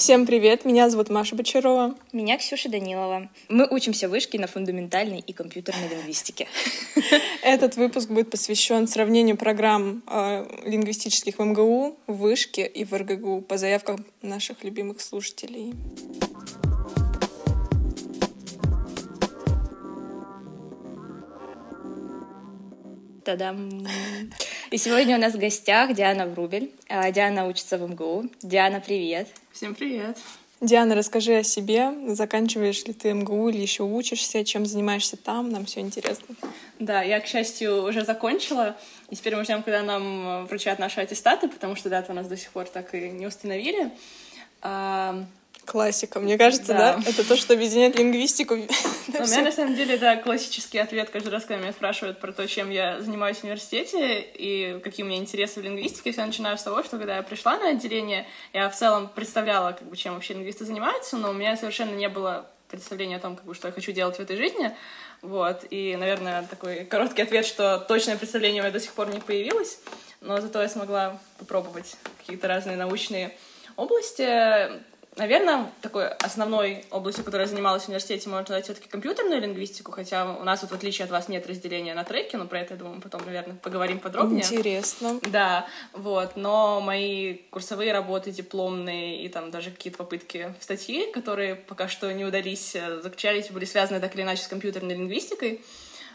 Всем привет, меня зовут Маша Бочарова. Меня Ксюша Данилова. Мы учимся в вышке на фундаментальной и компьютерной лингвистике. Этот выпуск будет посвящен сравнению программ э, лингвистических в МГУ, в вышке и в РГГУ по заявкам наших любимых слушателей. Та-дам! И сегодня у нас в гостях Диана Врубель. А, Диана учится в МГУ. Диана, привет! Всем привет! Диана, расскажи о себе. Заканчиваешь ли ты МГУ или еще учишься? Чем занимаешься там? Нам все интересно. Да, я, к счастью, уже закончила. И теперь мы ждем, когда нам вручат наши аттестаты, потому что дату у нас до сих пор так и не установили. Классика, мне кажется, да. да? Это то, что объединяет лингвистику. У меня, на самом деле, да, классический ответ каждый раз, когда меня спрашивают про то, чем я занимаюсь в университете и какие у меня интересы в лингвистике, все начинаю с того, что когда я пришла на отделение, я в целом представляла, как бы, чем вообще лингвисты занимаются, но у меня совершенно не было представления о том, как бы, что я хочу делать в этой жизни. Вот. И, наверное, такой короткий ответ, что точное представление у меня до сих пор не появилось, но зато я смогла попробовать какие-то разные научные области. Наверное, такой основной областью, которой я занималась в университете, можно назвать все-таки компьютерную лингвистику, хотя у нас вот в отличие от вас нет разделения на треки, но про это, я думаю, мы потом, наверное, поговорим подробнее. Интересно. Да, вот, но мои курсовые работы, дипломные и там даже какие-то попытки в статьи, которые пока что не удались, э, заключались, были связаны так или иначе с компьютерной лингвистикой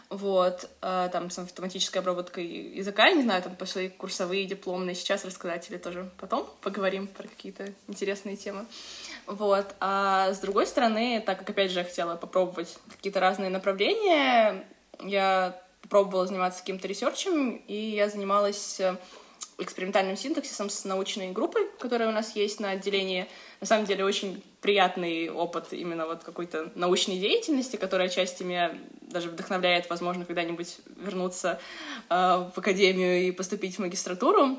вот, э, там, с автоматической обработкой языка, не знаю, там, по свои курсовые, дипломные, сейчас рассказать или тоже потом поговорим про какие-то интересные темы, вот, а с другой стороны, так как, опять же, я хотела попробовать какие-то разные направления, я пробовала заниматься каким-то ресерчем, и я занималась э, экспериментальным синтаксисом с научной группой, которая у нас есть на отделении. На самом деле очень приятный опыт именно вот какой-то научной деятельности, которая части меня даже вдохновляет, возможно, когда-нибудь вернуться э, в академию и поступить в магистратуру.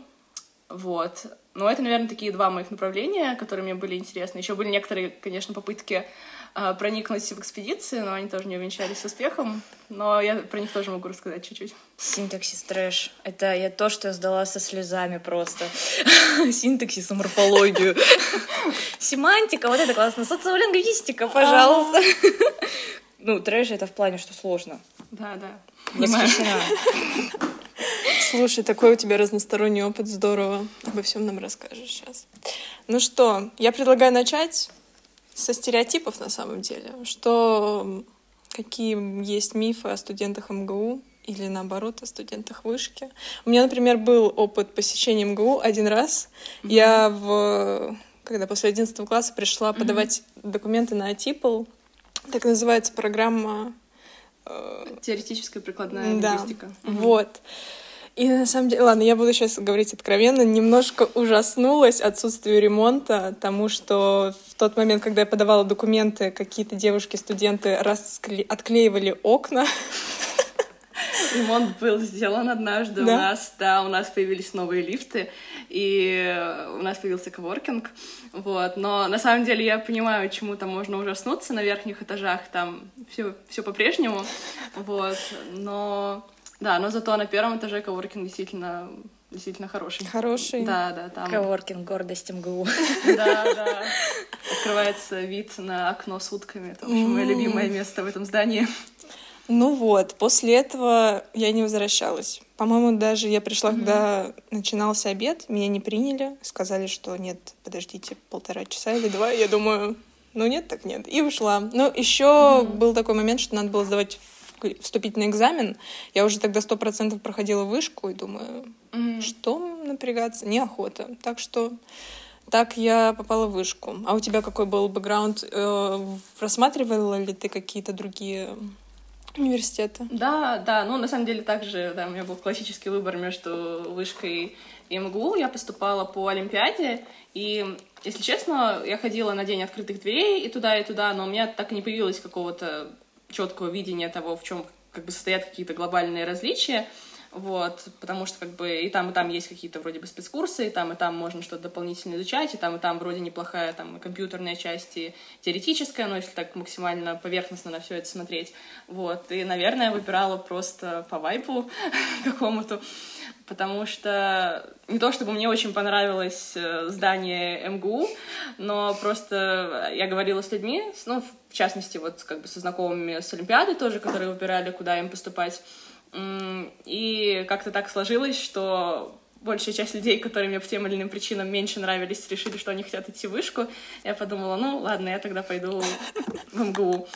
Вот. Но это, наверное, такие два моих направления, которые мне были интересны. Еще были некоторые, конечно, попытки проникнуть в экспедиции, но они тоже не увенчались успехом. Но я про них тоже могу рассказать чуть-чуть. Синтаксис трэш. Это я то, что я сдала со слезами просто. Синтаксис и морфологию. Семантика, вот это классно. Социолингвистика, пожалуйста. Ну, трэш это в плане, что сложно. Да, да. Восхищена. Слушай, такой у тебя разносторонний опыт, здорово. Обо всем нам расскажешь сейчас. Ну что, я предлагаю начать со стереотипов на самом деле. Что, какие есть мифы о студентах МГУ или наоборот о студентах вышки. У меня, например, был опыт посещения МГУ один раз. Mm-hmm. Я в когда после 11 класса пришла mm-hmm. подавать документы на АТИПЛ, так называется программа... Э... Теоретическая прикладная да. лингвистика. Вот. И на самом деле, ладно, я буду сейчас говорить откровенно, немножко ужаснулась отсутствию ремонта, тому, что в тот момент, когда я подавала документы, какие-то девушки-студенты раскле... отклеивали окна. Ремонт был сделан однажды да? у нас, да, у нас появились новые лифты, и у нас появился коворкинг, вот, но на самом деле я понимаю, чему там можно ужаснуться на верхних этажах, там все, все по-прежнему, вот, но да, но зато на первом этаже коворкинг действительно действительно хороший. Хороший. Да, да, там. Коворкинг, гордость МГУ. Да, да. Открывается вид на окно с утками. Это, в общем, мое любимое место в этом здании. Ну вот, после этого я не возвращалась. По-моему, даже я пришла, mm-hmm. когда начинался обед, меня не приняли, сказали, что нет, подождите полтора часа или два. Я думаю, ну нет, так нет. И ушла. Ну, еще mm-hmm. был такой момент, что надо было сдавать вступительный экзамен, я уже тогда сто процентов проходила вышку и думаю, mm-hmm. что напрягаться, неохота. Так что так я попала в вышку. А у тебя какой был бэкграунд? Э, рассматривала ли ты какие-то другие университеты? Да, да. Ну, на самом деле, также, да, у меня был классический выбор между вышкой и МГУ. Я поступала по Олимпиаде, и, если честно, я ходила на день открытых дверей и туда, и туда, но у меня так и не появилось какого-то четкого видения того, в чем как бы состоят какие-то глобальные различия, вот, потому что как бы и там, и там есть какие-то вроде бы спецкурсы, и там, и там можно что-то дополнительно изучать, и там, и там вроде неплохая там компьютерная часть, и теоретическая, но если так максимально поверхностно на все это смотреть, вот, и, наверное, выбирала просто по вайпу какому-то, потому что не то чтобы мне очень понравилось э, здание МГУ, но просто я говорила с людьми, ну, в частности, вот как бы со знакомыми с Олимпиады тоже, которые выбирали, куда им поступать, и как-то так сложилось, что большая часть людей, которые мне по тем или иным причинам меньше нравились, решили, что они хотят идти в вышку. Я подумала, ну ладно, я тогда пойду в МГУ.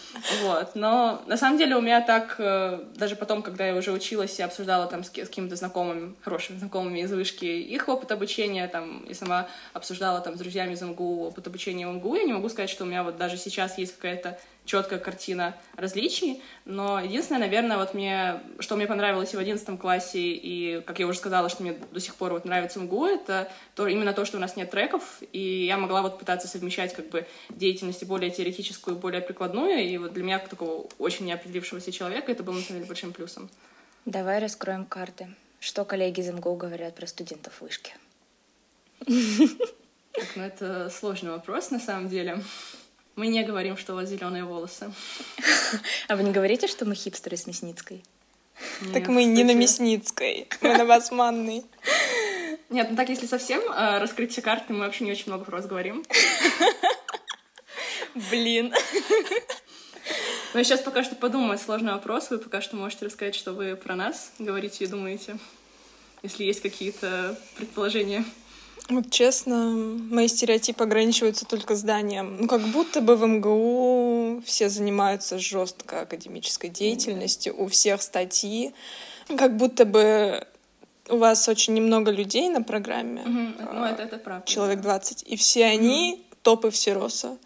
Вот. Но на самом деле у меня так, э, даже потом, когда я уже училась и обсуждала там с какими-то знакомыми, хорошими знакомыми из вышки, их опыт обучения, там, и сама обсуждала там с друзьями из МГУ опыт обучения в МГУ, я не могу сказать, что у меня вот даже сейчас есть какая-то четкая картина различий, но единственное, наверное, вот мне, что мне понравилось и в одиннадцатом классе, и, как я уже сказала, что мне до сих пор вот нравится МГУ, это то, именно то, что у нас нет треков, и я могла вот пытаться совмещать как бы деятельность более теоретическую, более прикладную, и вот для меня, как такого очень неопределившегося человека, это было, на самом деле, большим плюсом. Давай раскроем карты. Что коллеги из МГУ говорят про студентов вышки? Так, ну это сложный вопрос, на самом деле. Мы не говорим, что у вас зеленые волосы. А вы не говорите, что мы хипстеры с Мясницкой? так мы не на Мясницкой, мы на Басманной. Нет, ну так, если совсем э, раскрыть все карты, мы вообще не очень много про вас говорим. Блин. Но я сейчас пока что подумаю, сложный вопрос. Вы пока что можете рассказать, что вы про нас говорите и думаете, если есть какие-то предположения. Вот честно, мои стереотипы ограничиваются только зданием. Ну, как будто бы в МГУ все занимаются жестко академической деятельностью, у всех статьи. Как будто бы у вас очень немного людей на программе. Угу. Ну, это, это правда. Человек 20. И все они угу. топы Всероса.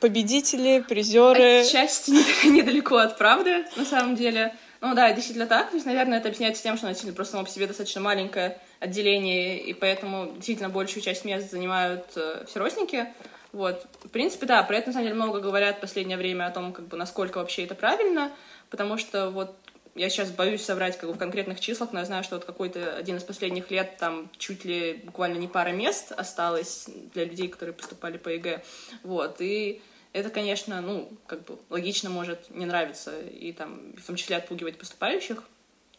Победители, призеры. Отчасти недалеко от правды, на самом деле. Ну да, действительно так. То есть, наверное, это объясняется тем, что она действительно просто само по себе достаточно маленькое отделение, и поэтому действительно большую часть мест занимают э, всеросники. Вот. В принципе, да, про это, на самом деле, много говорят в последнее время о том, как бы, насколько вообще это правильно, потому что вот я сейчас боюсь соврать как бы, в конкретных числах, но я знаю, что вот какой-то один из последних лет там чуть ли буквально не пара мест осталось для людей, которые поступали по ЕГЭ. Вот. И это, конечно, ну, как бы логично может не нравиться и там в том числе отпугивать поступающих.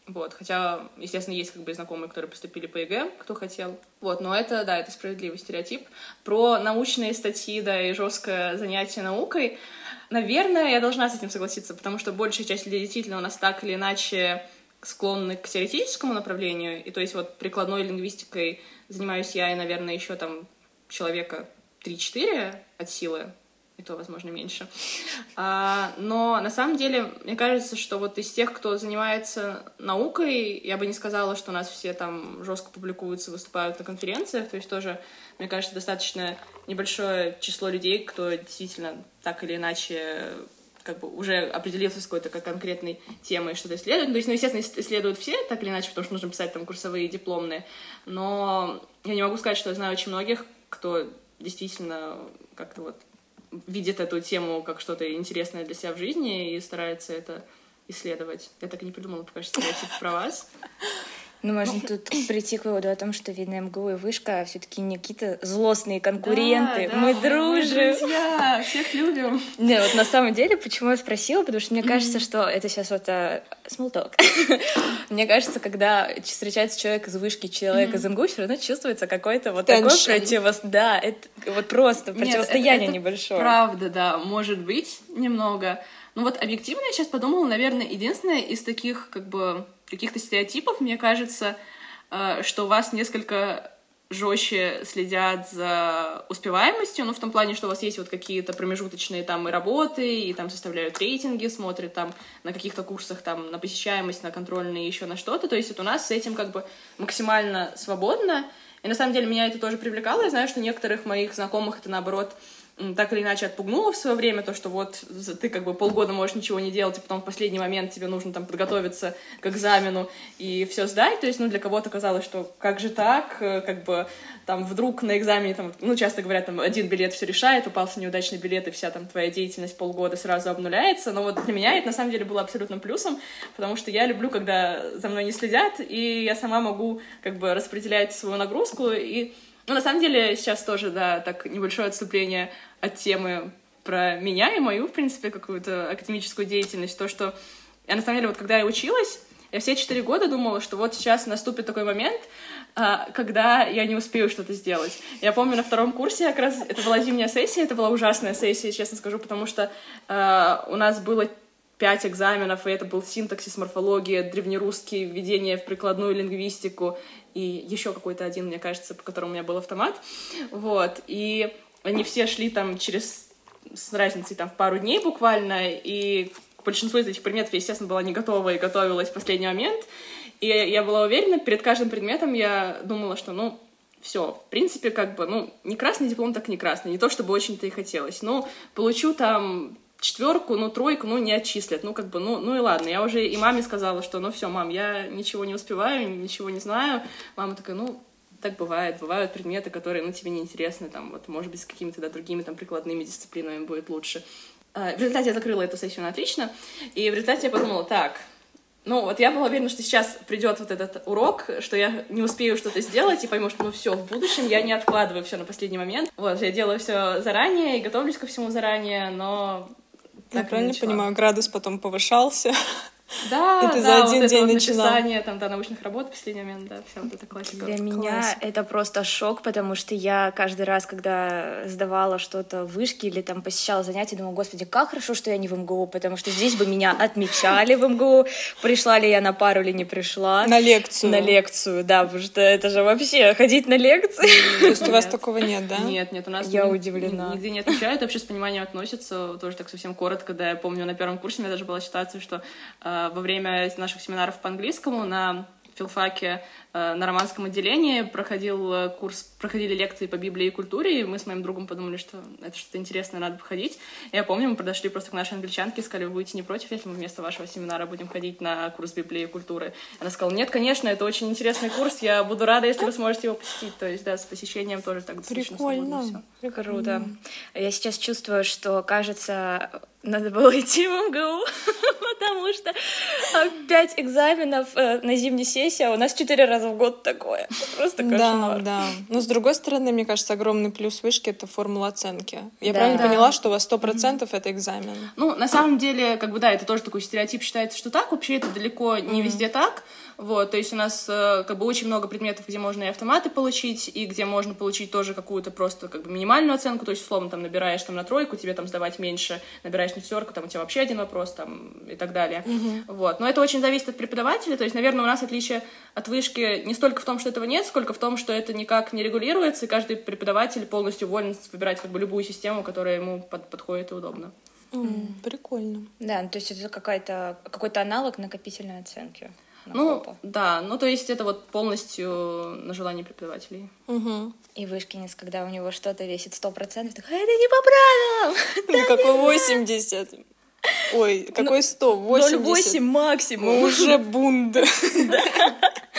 Вот, хотя, естественно, есть как бы знакомые, которые поступили по ЕГЭ, кто хотел. Вот, но это, да, это справедливый стереотип. Про научные статьи, да, и жесткое занятие наукой, наверное, я должна с этим согласиться, потому что большая часть людей действительно у нас так или иначе склонны к теоретическому направлению, и то есть вот прикладной лингвистикой занимаюсь я и, наверное, еще там человека 3-4 от силы, и то, возможно, меньше. А, но на самом деле, мне кажется, что вот из тех, кто занимается наукой, я бы не сказала, что у нас все там жестко публикуются, выступают на конференциях, то есть тоже, мне кажется, достаточно небольшое число людей, кто действительно так или иначе как бы уже определился с какой-то как конкретной темой что-то исследует. То есть, ну, естественно, исследуют все, так или иначе, потому что нужно писать там курсовые дипломные. Но я не могу сказать, что я знаю очень многих, кто действительно как-то вот видит эту тему как что-то интересное для себя в жизни и старается это исследовать. Я так и не придумала пока что стереотип про вас. Ну, можно тут прийти к выводу о том, что, видно, МГУ и Вышка все таки не какие-то злостные конкуренты. Да, да, мы дружим. друзья, всех любим. Не, вот на самом деле, почему я спросила, потому что мне кажется, что это сейчас вот uh, small talk. мне кажется, когда встречается человек из Вышки, человек из МГУ, все равно чувствуется какой-то вот такой противос... Да, это вот просто противостояние небольшое. правда, да, может быть немного. Ну вот объективно я сейчас подумала, наверное, единственное из таких как бы каких-то стереотипов, мне кажется, э, что у вас несколько жестче следят за успеваемостью, ну, в том плане, что у вас есть вот какие-то промежуточные там и работы, и там составляют рейтинги, смотрят там на каких-то курсах там на посещаемость, на контрольные, еще на что-то, то есть вот у нас с этим как бы максимально свободно, и на самом деле меня это тоже привлекало, я знаю, что некоторых моих знакомых это наоборот так или иначе отпугнуло в свое время, то, что вот ты как бы полгода можешь ничего не делать, и потом в последний момент тебе нужно там подготовиться к экзамену и все сдать. То есть, ну, для кого-то казалось, что как же так, э, как бы там вдруг на экзамене, там, ну, часто говорят, там, один билет все решает, упался неудачный билет, и вся там твоя деятельность полгода сразу обнуляется. Но вот для меня это на самом деле было абсолютно плюсом, потому что я люблю, когда за мной не следят, и я сама могу как бы распределять свою нагрузку и ну, на самом деле, сейчас тоже, да, так небольшое отступление от темы про меня и мою, в принципе, какую-то академическую деятельность. То, что я, на самом деле, вот когда я училась, Я все четыре года думала, что вот сейчас наступит такой момент, а, когда я не успею что-то сделать. Я помню, на втором курсе как раз это была зимняя сессия, это была ужасная сессия, честно скажу, потому что э, у нас было пять экзаменов, и это был синтаксис, морфология, древнерусский, введение в прикладную лингвистику и еще какой-то один, мне кажется, по которому у меня был автомат. Вот. И они все шли там через с разницей там в пару дней буквально, и к большинству из этих предметов я, естественно, была не готова и готовилась в последний момент. И я была уверена, перед каждым предметом я думала, что, ну, все, в принципе, как бы, ну, не красный диплом, так не красный, не то чтобы очень-то и хотелось. Ну, получу там четверку, ну, тройку, ну, не отчислят. Ну, как бы, ну, ну и ладно. Я уже и маме сказала, что, ну, все, мам, я ничего не успеваю, ничего не знаю. Мама такая, ну, так бывает. Бывают предметы, которые, ну, тебе неинтересны, там, вот, может быть, с какими-то, да, другими, там, прикладными дисциплинами будет лучше. А, в результате я закрыла эту сессию на отлично, и в результате я подумала, так, ну, вот я была уверена, что сейчас придет вот этот урок, что я не успею что-то сделать и пойму, что ну все, в будущем я не откладываю все на последний момент. Вот, я делаю все заранее и готовлюсь ко всему заранее, но я правильно понимаю, градус потом повышался? Да, это да, за один вот день это вот написание там, да, научных работ в последний момент, да, вся вот эта классика. Для меня это просто шок, потому что я каждый раз, когда сдавала что-то в вышке или там посещала занятия, думала, господи, как хорошо, что я не в МГУ, потому что здесь бы меня отмечали в МГУ, пришла ли я на пару или не пришла. На лекцию. На лекцию, да, потому что это же вообще ходить на лекции. То есть у вас такого нет, да? Нет, нет, у нас я удивлена. Нигде не отмечают, вообще с пониманием относятся, тоже так совсем коротко, да, я помню, на первом курсе у меня даже была ситуация, что а, во время наших семинаров по английскому на филфаке Э, на романском отделении проходил э, курс, проходили лекции по Библии и культуре, и мы с моим другом подумали, что это что-то интересное, надо походить. Я помню, мы подошли просто к нашей англичанке и сказали, вы будете не против, если мы вместо вашего семинара будем ходить на курс Библии и культуры? Она сказала, нет, конечно, это очень интересный курс, я буду рада, если вы сможете его посетить. То есть, да, с посещением тоже так достаточно Прикольно. Все. Круто. Я сейчас чувствую, что, кажется, надо было идти в МГУ, потому что пять экзаменов э, на зимней сессии, а у нас четыре раза раза в год такое. Просто кошмар. Да, да. Но с другой стороны, мне кажется, огромный плюс вышки — это формула оценки. Я да, правильно да. поняла, что у вас сто процентов это экзамен? Ну, на самом деле, как бы, да, это тоже такой стереотип считается, что так. Вообще это далеко не mm-hmm. везде так. Вот, то есть у нас э, как бы очень много предметов, где можно и автоматы получить, и где можно получить тоже какую-то просто как бы минимальную оценку, то есть условно там набираешь там на тройку, тебе там сдавать меньше, набираешь на четверку, там у тебя вообще один вопрос там и так далее. Mm-hmm. Вот, но это очень зависит от преподавателя, то есть, наверное, у нас отличие от вышки не столько в том, что этого нет, сколько в том, что это никак не регулируется, и каждый преподаватель полностью волен выбирать как бы любую систему, которая ему под, подходит и удобно. Mm, прикольно. Да, ну, то есть это какая-то какой-то аналог накопительной оценки ну, хопа. да, ну то есть это вот полностью на желание преподавателей. Угу. И Вышкинец, когда у него что-то весит сто процентов, такой, это не по правилам! Ну какой 80? Ой, ну, какой 100? 80? 0,8 максимум. Мы уже бунд.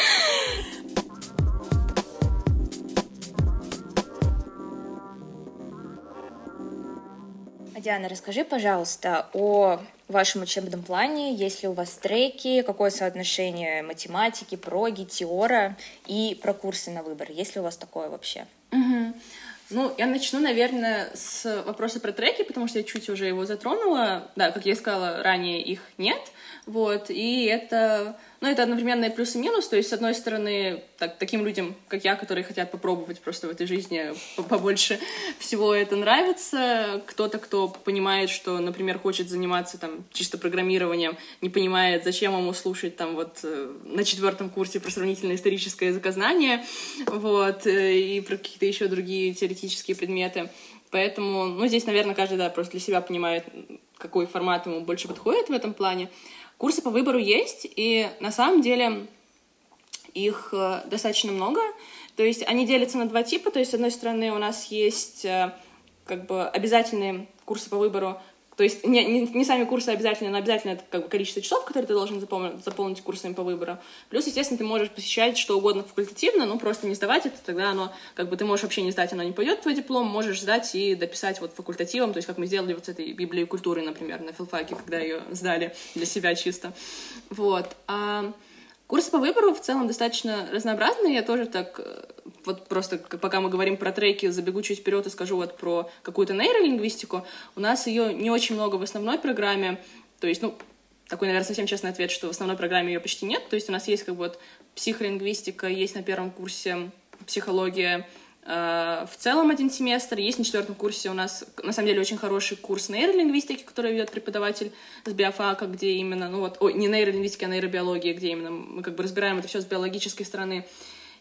Диана, расскажи, пожалуйста, о вашем учебном плане, есть ли у вас треки, какое соотношение математики, проги, теора и про курсы на выбор, есть ли у вас такое вообще? Угу. Ну, я начну, наверное, с вопроса про треки, потому что я чуть уже его затронула. Да, как я сказала ранее, их нет. Вот, и это но это одновременно и плюс и минус. То есть, с одной стороны, так, таким людям, как я, которые хотят попробовать просто в этой жизни побольше всего это нравится. Кто-то, кто понимает, что, например, хочет заниматься там чисто программированием, не понимает, зачем ему слушать там вот э, на четвертом курсе про сравнительное историческое языкознание, вот, э, и про какие-то еще другие теоретические предметы. Поэтому, ну, здесь, наверное, каждый, да, просто для себя понимает, какой формат ему больше подходит в этом плане. Курсы по выбору есть, и на самом деле их э, достаточно много. То есть они делятся на два типа. То есть, с одной стороны, у нас есть э, как бы обязательные курсы по выбору, то есть не, не, не сами курсы обязательно, но обязательно это как бы количество часов, которые ты должен заполнить, заполнить курсами по выбору. Плюс, естественно, ты можешь посещать что угодно факультативно, ну просто не сдавать это, тогда оно, как бы ты можешь вообще не сдать, оно не пойдет в твой диплом, можешь сдать и дописать вот факультативом, то есть как мы сделали вот с этой Библией культуры, например, на филфаке, когда ее сдали для себя чисто. Вот. А Курсы по выбору в целом достаточно разнообразные. Я тоже так, э, вот просто пока мы говорим про треки, забегу чуть вперед и скажу вот про какую-то нейролингвистику. У нас ее не очень много в основной программе. То есть, ну, такой, наверное, совсем честный ответ, что в основной программе ее почти нет. То есть у нас есть как бы вот психолингвистика, есть на первом курсе психология, в целом один семестр. Есть на четвертом курсе у нас, на самом деле, очень хороший курс нейролингвистики, который ведет преподаватель с биофака, где именно, ну вот, ой, не нейролингвистика, а нейробиология, где именно мы как бы разбираем это все с биологической стороны.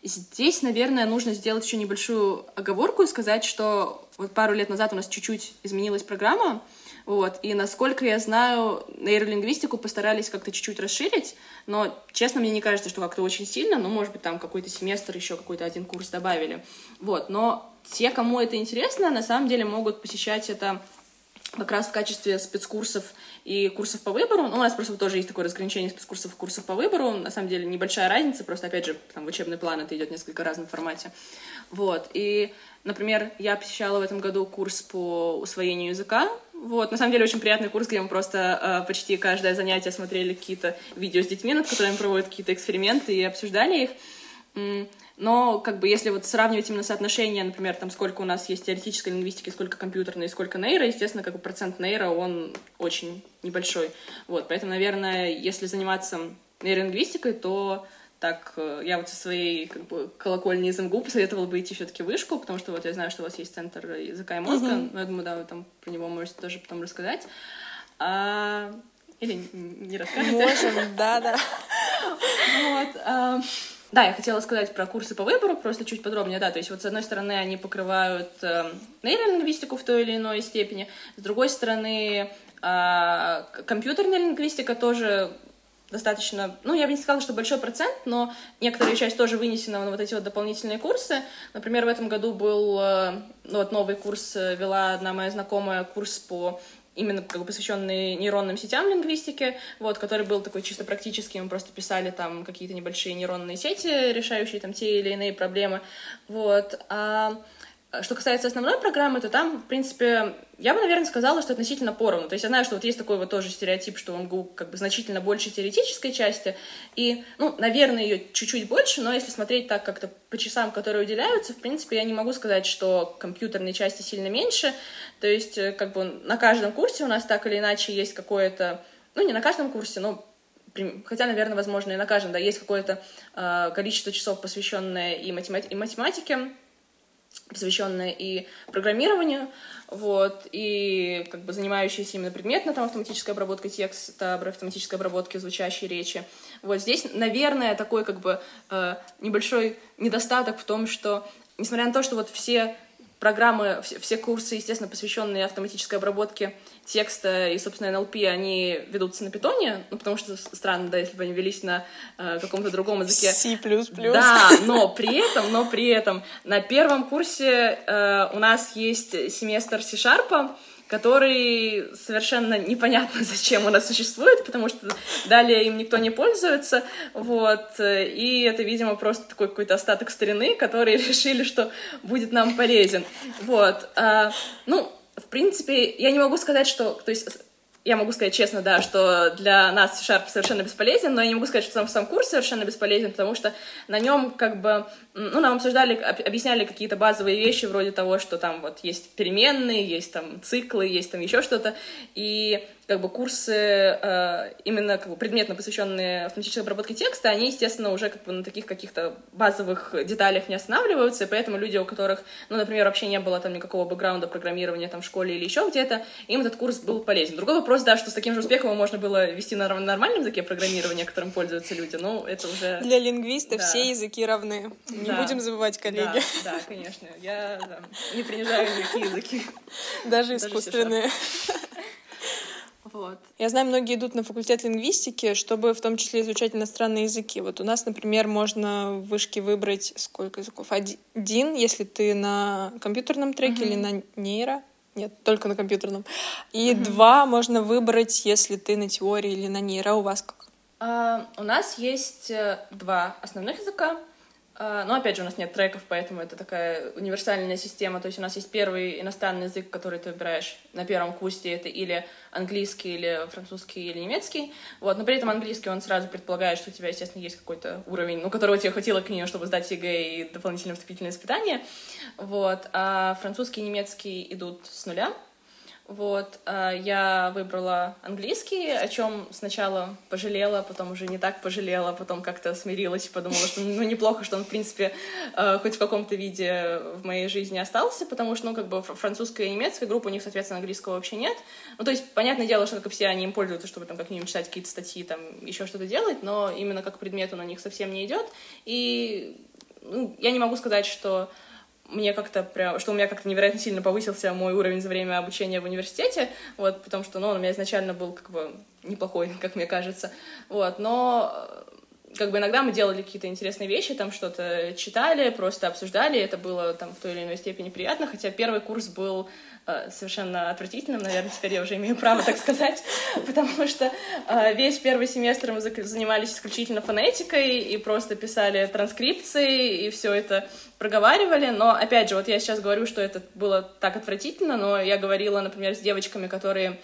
Здесь, наверное, нужно сделать еще небольшую оговорку и сказать, что вот пару лет назад у нас чуть-чуть изменилась программа, вот. И насколько я знаю, нейролингвистику постарались как-то чуть-чуть расширить, но, честно, мне не кажется, что как-то очень сильно, но, может быть, там какой-то семестр, еще какой-то один курс добавили. Вот. Но те, кому это интересно, на самом деле могут посещать это как раз в качестве спецкурсов и курсов по выбору. Ну, у нас просто тоже есть такое разграничение спецкурсов и курсов по выбору. На самом деле небольшая разница, просто, опять же, там в учебный план это идет несколько разном формате. Вот. И, например, я посещала в этом году курс по усвоению языка. Вот, на самом деле очень приятный курс, где мы просто э, почти каждое занятие смотрели какие-то видео с детьми, над которыми проводят какие-то эксперименты и обсуждали их. Но, как бы, если вот сравнивать именно соотношение, например, там, сколько у нас есть теоретической лингвистики, сколько компьютерной, сколько нейро, естественно, как бы процент нейро, он очень небольшой. Вот, поэтому, наверное, если заниматься нейролингвистикой, то так э, я вот со своей как бы колокольни из МГУ посоветовала бы идти все-таки вышку, потому что вот я знаю, что у вас есть центр языка и мозга, uh-huh. но я думаю, да, вы там про него можете тоже потом рассказать. А... Или не расскажете? Можем, да-да. Вот. Да, я хотела сказать про курсы по выбору, просто чуть подробнее, да, то есть вот с одной стороны они покрывают э, нейролингвистику в той или иной степени, с другой стороны э, компьютерная лингвистика тоже достаточно, ну, я бы не сказала, что большой процент, но некоторая часть тоже вынесена на вот эти вот дополнительные курсы. Например, в этом году был, э, ну, вот новый курс э, вела одна моя знакомая, курс по именно как бы посвященный нейронным сетям лингвистики, вот, который был такой чисто практический, мы просто писали там какие-то небольшие нейронные сети, решающие там те или иные проблемы, вот. А что касается основной программы, то там, в принципе, я бы, наверное, сказала, что относительно поровну. То есть я знаю, что вот есть такой вот тоже стереотип, что в МГУ как бы значительно больше теоретической части, и, ну, наверное, ее чуть-чуть больше, но если смотреть так как-то по часам, которые уделяются, в принципе, я не могу сказать, что компьютерной части сильно меньше. То есть, э, как бы на каждом курсе у нас так или иначе есть какое-то, ну, не на каждом курсе, но хотя, наверное, возможно, и на каждом, да, есть какое-то э, количество часов, посвященное и, математи- и математике, посвященная и программированию, вот, и как бы занимающаяся именно предметно там автоматической обработкой текста, автоматической обработкой звучащей речи. Вот здесь, наверное, такой как бы э, небольшой недостаток в том, что, несмотря на то, что вот все программы, все, все курсы, естественно, посвященные автоматической обработке текста и, собственно, NLP, они ведутся на питоне, ну, потому что странно, да, если бы они велись на э, каком-то другом языке. C++. Да, но при этом, но при этом на первом курсе э, у нас есть семестр C-Sharp, который совершенно непонятно, зачем у нас существует, потому что далее им никто не пользуется, вот, и это, видимо, просто такой какой-то остаток старины, которые решили, что будет нам полезен, вот, а, ну, принципе, я не могу сказать, что, то есть я могу сказать честно, да, что для нас C-Sharp совершенно бесполезен, но я не могу сказать, что сам, сам курс совершенно бесполезен, потому что на нем как бы, ну, нам обсуждали, объясняли какие-то базовые вещи вроде того, что там вот есть переменные, есть там циклы, есть там еще что-то, и как бы курсы э, именно как бы предметно посвященные автоматической обработке текста, они, естественно, уже как бы на таких каких-то базовых деталях не останавливаются, и поэтому люди, у которых, ну, например, вообще не было там никакого бэкграунда программирования там в школе или еще где-то, им этот курс был полезен. Другой вопрос, да, что с таким же успехом можно было вести на нормальном языке программирования, которым пользуются люди, ну, это уже... Для лингвиста да. все языки равны. Не да. будем забывать, коллеги. Да, да конечно. Я да, не принижаю никакие языки. Даже искусственные. Даже вот. Я знаю, многие идут на факультет лингвистики, чтобы в том числе изучать иностранные языки. Вот у нас, например, можно в вышке выбрать сколько языков? Один, если ты на компьютерном треке uh-huh. или на нейро. Нет, только на компьютерном. И uh-huh. два можно выбрать, если ты на теории или на нейро. У вас как? Э, у нас есть э, два основных языка. А, но опять же, у нас нет треков, поэтому это такая универсальная система. То есть у нас есть первый иностранный язык, который ты выбираешь на первом курсе. Это или английский, или французский, или немецкий. Вот. Но при этом английский, он сразу предполагает, что у тебя, естественно, есть какой-то уровень, ну, которого тебе хватило к нему, чтобы сдать ЕГЭ и дополнительные вступительные испытания. Вот. А французский и немецкий идут с нуля. Вот, а, я выбрала английский, о чем сначала пожалела, потом уже не так пожалела, потом как-то смирилась и подумала, что ну неплохо, что он, в принципе, а, хоть в каком-то виде в моей жизни остался, потому что, ну, как бы французская и немецкая группа, у них, соответственно, английского вообще нет. Ну, то есть, понятное дело, что, как все, они им пользуются, чтобы там как-нибудь читать какие-то статьи, там, еще что-то делать, но именно как предмет он у них совсем не идет. И ну, я не могу сказать, что мне как-то прям, что у меня как-то невероятно сильно повысился мой уровень за время обучения в университете, вот, потому что, ну, он у меня изначально был как бы неплохой, как мне кажется, вот, но как бы иногда мы делали какие-то интересные вещи, там что-то читали, просто обсуждали, это было там в той или иной степени приятно, хотя первый курс был э, совершенно отвратительным, наверное, теперь я уже имею право так сказать, потому что э, весь первый семестр мы занимались исключительно фонетикой и просто писали транскрипции и все это проговаривали, но опять же, вот я сейчас говорю, что это было так отвратительно, но я говорила, например, с девочками, которые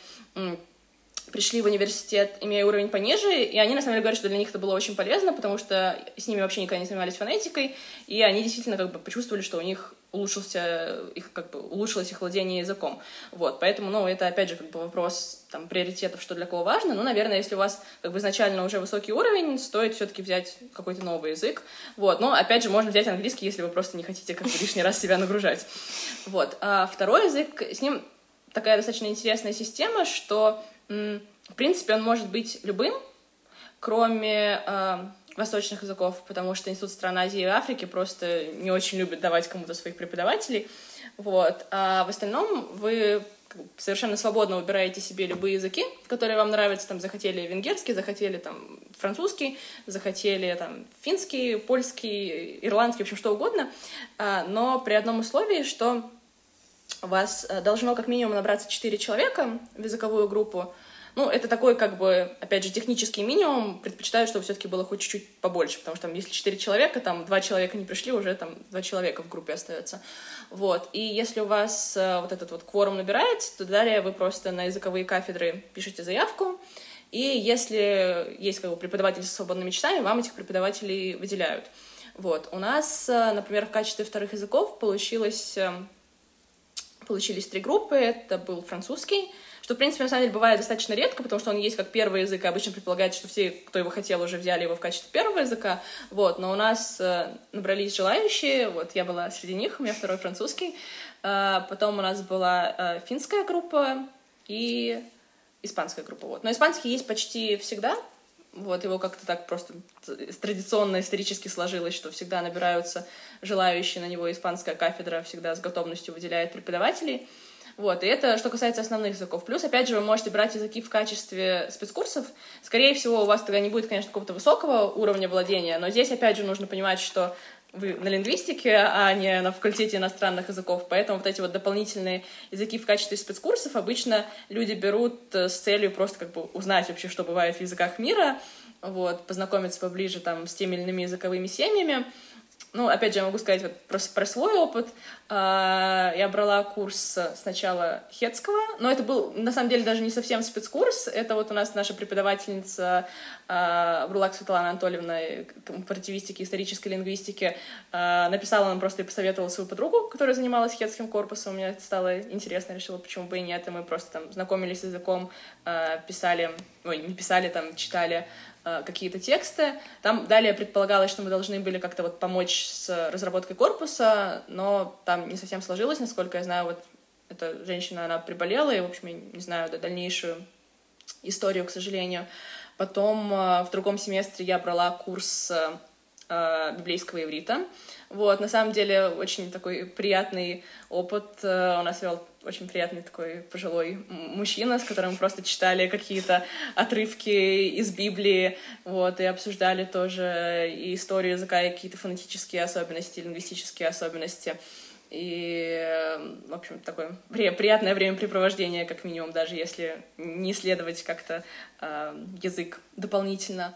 пришли в университет, имея уровень пониже, и они, на самом деле, говорят, что для них это было очень полезно, потому что с ними вообще никогда не занимались фонетикой, и они действительно как бы почувствовали, что у них улучшился их как бы улучшилось их владение языком. Вот поэтому ну это опять же как бы вопрос там приоритетов что для кого важно. Ну наверное если у вас как бы изначально уже высокий уровень стоит все-таки взять какой-то новый язык. Вот но опять же можно взять английский если вы просто не хотите как бы лишний раз себя нагружать. Вот а второй язык с ним такая достаточно интересная система что в принципе, он может быть любым, кроме э, восточных языков, потому что Институт стран Азии и Африки просто не очень любит давать кому-то своих преподавателей. Вот. А в остальном вы совершенно свободно выбираете себе любые языки, которые вам нравятся. Там захотели венгерский, захотели там французский, захотели там финский, польский, ирландский, в общем, что угодно. А, но при одном условии, что вас э, должно как минимум набраться 4 человека в языковую группу. Ну, это такой, как бы, опять же, технический минимум. Предпочитаю, чтобы все-таки было хоть чуть-чуть побольше, потому что там, если 4 человека, там, два человека не пришли, уже там два человека в группе остается. Вот. И если у вас э, вот этот вот кворум набирается, то далее вы просто на языковые кафедры пишете заявку, и если есть как бы преподаватели с свободными часами, вам этих преподавателей выделяют. Вот. У нас, э, например, в качестве вторых языков получилось получились три группы. Это был французский, что, в принципе, на самом деле бывает достаточно редко, потому что он есть как первый язык, и обычно предполагается, что все, кто его хотел, уже взяли его в качестве первого языка, вот, но у нас э, набрались желающие, вот, я была среди них, у меня второй французский, э, потом у нас была э, финская группа и испанская группа, вот, но испанский есть почти всегда, вот его как-то так просто традиционно исторически сложилось, что всегда набираются желающие на него испанская кафедра всегда с готовностью выделяет преподавателей. Вот, и это что касается основных языков. Плюс, опять же, вы можете брать языки в качестве спецкурсов. Скорее всего, у вас тогда не будет, конечно, какого-то высокого уровня владения, но здесь, опять же, нужно понимать, что вы на лингвистике, а не на факультете иностранных языков. Поэтому вот эти вот дополнительные языки в качестве спецкурсов обычно люди берут э, с целью просто как бы узнать вообще, что бывает в языках мира, вот, познакомиться поближе там с теми или иными языковыми семьями. Ну, опять же, я могу сказать вот про, про свой опыт. А, я брала курс сначала хетского, но это был, на самом деле, даже не совсем спецкурс. Это вот у нас наша преподавательница а, Бурлак Светлана Анатольевна компаративистики, исторической лингвистики а, написала нам просто и посоветовала свою подругу, которая занималась хетским корпусом. Мне это стало интересно, решила, почему бы и нет. И мы просто там знакомились с языком, писали, ой, не писали, там, читали какие-то тексты. Там далее предполагалось, что мы должны были как-то вот помочь с разработкой корпуса, но там не совсем сложилось, насколько я знаю, вот эта женщина, она приболела, и, в общем, я не знаю да, дальнейшую историю, к сожалению. Потом э, в другом семестре я брала курс э, библейского иврита. Вот, на самом деле, очень такой приятный опыт. У нас вел очень приятный такой пожилой мужчина, с которым мы просто читали какие-то отрывки из Библии, вот, и обсуждали тоже и историю языка, и какие-то фонетические особенности, лингвистические особенности. И, в общем, такое приятное времяпрепровождение, как минимум, даже если не исследовать как-то э, язык дополнительно.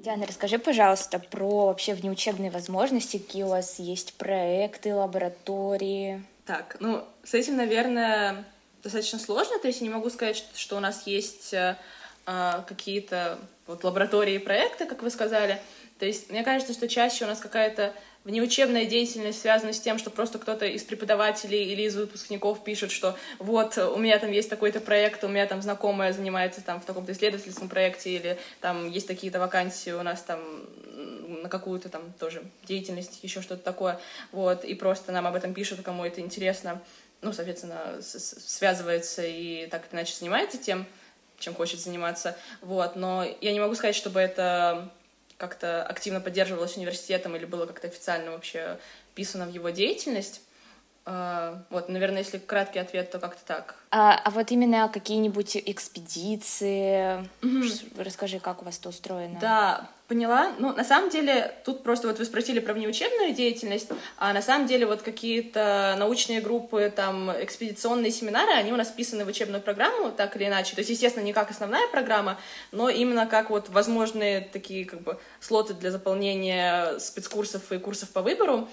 Диана, расскажи, пожалуйста, про вообще внеучебные возможности, какие у вас есть проекты, лаборатории. Так, ну, с этим, наверное, достаточно сложно. То есть я не могу сказать, что у нас есть э, а, какие-то вот лаборатории проекты, как вы сказали. То есть мне кажется, что чаще у нас какая-то внеучебная деятельность связана с тем, что просто кто-то из преподавателей или из выпускников пишет, что вот у меня там есть такой-то проект, у меня там знакомая занимается там в таком-то исследовательском проекте, или там есть такие-то вакансии у нас там на какую-то там тоже деятельность, еще что-то такое, вот, и просто нам об этом пишут, кому это интересно, ну, соответственно, связывается и так или иначе занимается тем, чем хочет заниматься, вот, но я не могу сказать, чтобы это как-то активно поддерживалось университетом или было как-то официально вообще вписано в его деятельность. А, вот, наверное, если краткий ответ, то как-то так. А, а вот именно какие-нибудь экспедиции, mm-hmm. расскажи, как у вас это устроено? Да, поняла. Ну, на самом деле, тут просто вот вы спросили про внеучебную деятельность, а на самом деле вот какие-то научные группы, там, экспедиционные семинары, они у нас вписаны в учебную программу, так или иначе. То есть, естественно, не как основная программа, но именно как вот возможные такие как бы слоты для заполнения спецкурсов и курсов по выбору.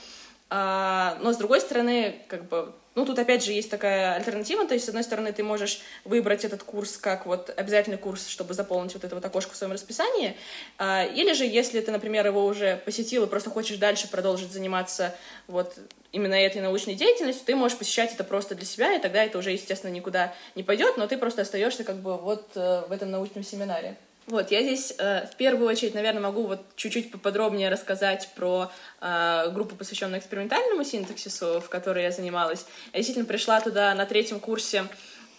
А, но с другой стороны, как бы, ну, тут опять же есть такая альтернатива, то есть, с одной стороны, ты можешь выбрать этот курс как вот обязательный курс, чтобы заполнить вот это вот окошко в своем расписании, а, или же, если ты, например, его уже посетил и просто хочешь дальше продолжить заниматься вот именно этой научной деятельностью, ты можешь посещать это просто для себя, и тогда это уже, естественно, никуда не пойдет, но ты просто остаешься как бы вот э, в этом научном семинаре. Вот, я здесь э, в первую очередь, наверное, могу вот чуть-чуть поподробнее рассказать про э, группу, посвященную экспериментальному синтаксису, в которой я занималась. Я действительно пришла туда на третьем курсе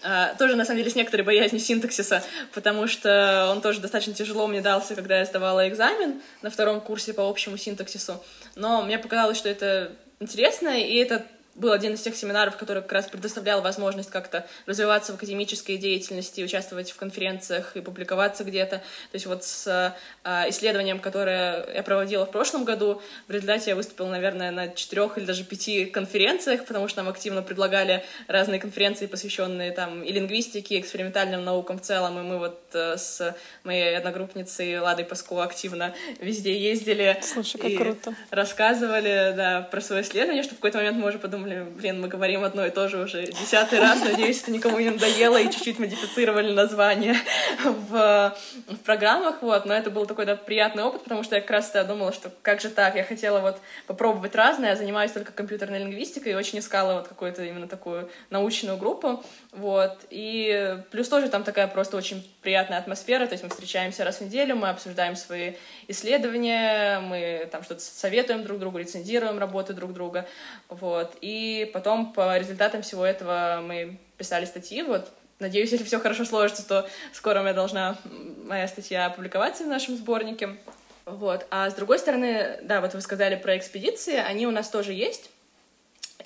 Uh, тоже, на самом деле, с некоторой боязнью синтаксиса, потому что он тоже достаточно тяжело мне дался, когда я сдавала экзамен на втором курсе по общему синтаксису. Но мне показалось, что это интересно, и это был один из тех семинаров, который как раз предоставлял возможность как-то развиваться в академической деятельности, участвовать в конференциях и публиковаться где-то. То есть вот с э, исследованием, которое я проводила в прошлом году, в результате я выступила, наверное, на четырех или даже пяти конференциях, потому что нам активно предлагали разные конференции, посвященные там и лингвистике, и экспериментальным наукам в целом, и мы вот э, с моей одногруппницей Ладой Паско активно везде ездили. Слушай, как круто. Рассказывали, да, про свое исследование, что в какой-то момент мы уже подумали, подумали, блин, мы говорим одно и то же уже десятый раз, надеюсь, это никому не надоело, и чуть-чуть модифицировали название в, в программах, вот, но это был такой, да, приятный опыт, потому что я как раз думала, что как же так, я хотела вот попробовать разное, я занимаюсь только компьютерной лингвистикой и очень искала вот какую-то именно такую научную группу, вот, и плюс тоже там такая просто очень приятная атмосфера, то есть мы встречаемся раз в неделю, мы обсуждаем свои исследования, мы там что-то советуем друг другу, рецензируем работы друг друга, вот, и потом по результатам всего этого мы писали статьи, вот, надеюсь, если все хорошо сложится, то скоро меня должна моя статья опубликоваться в нашем сборнике, вот, а с другой стороны, да, вот вы сказали про экспедиции, они у нас тоже есть,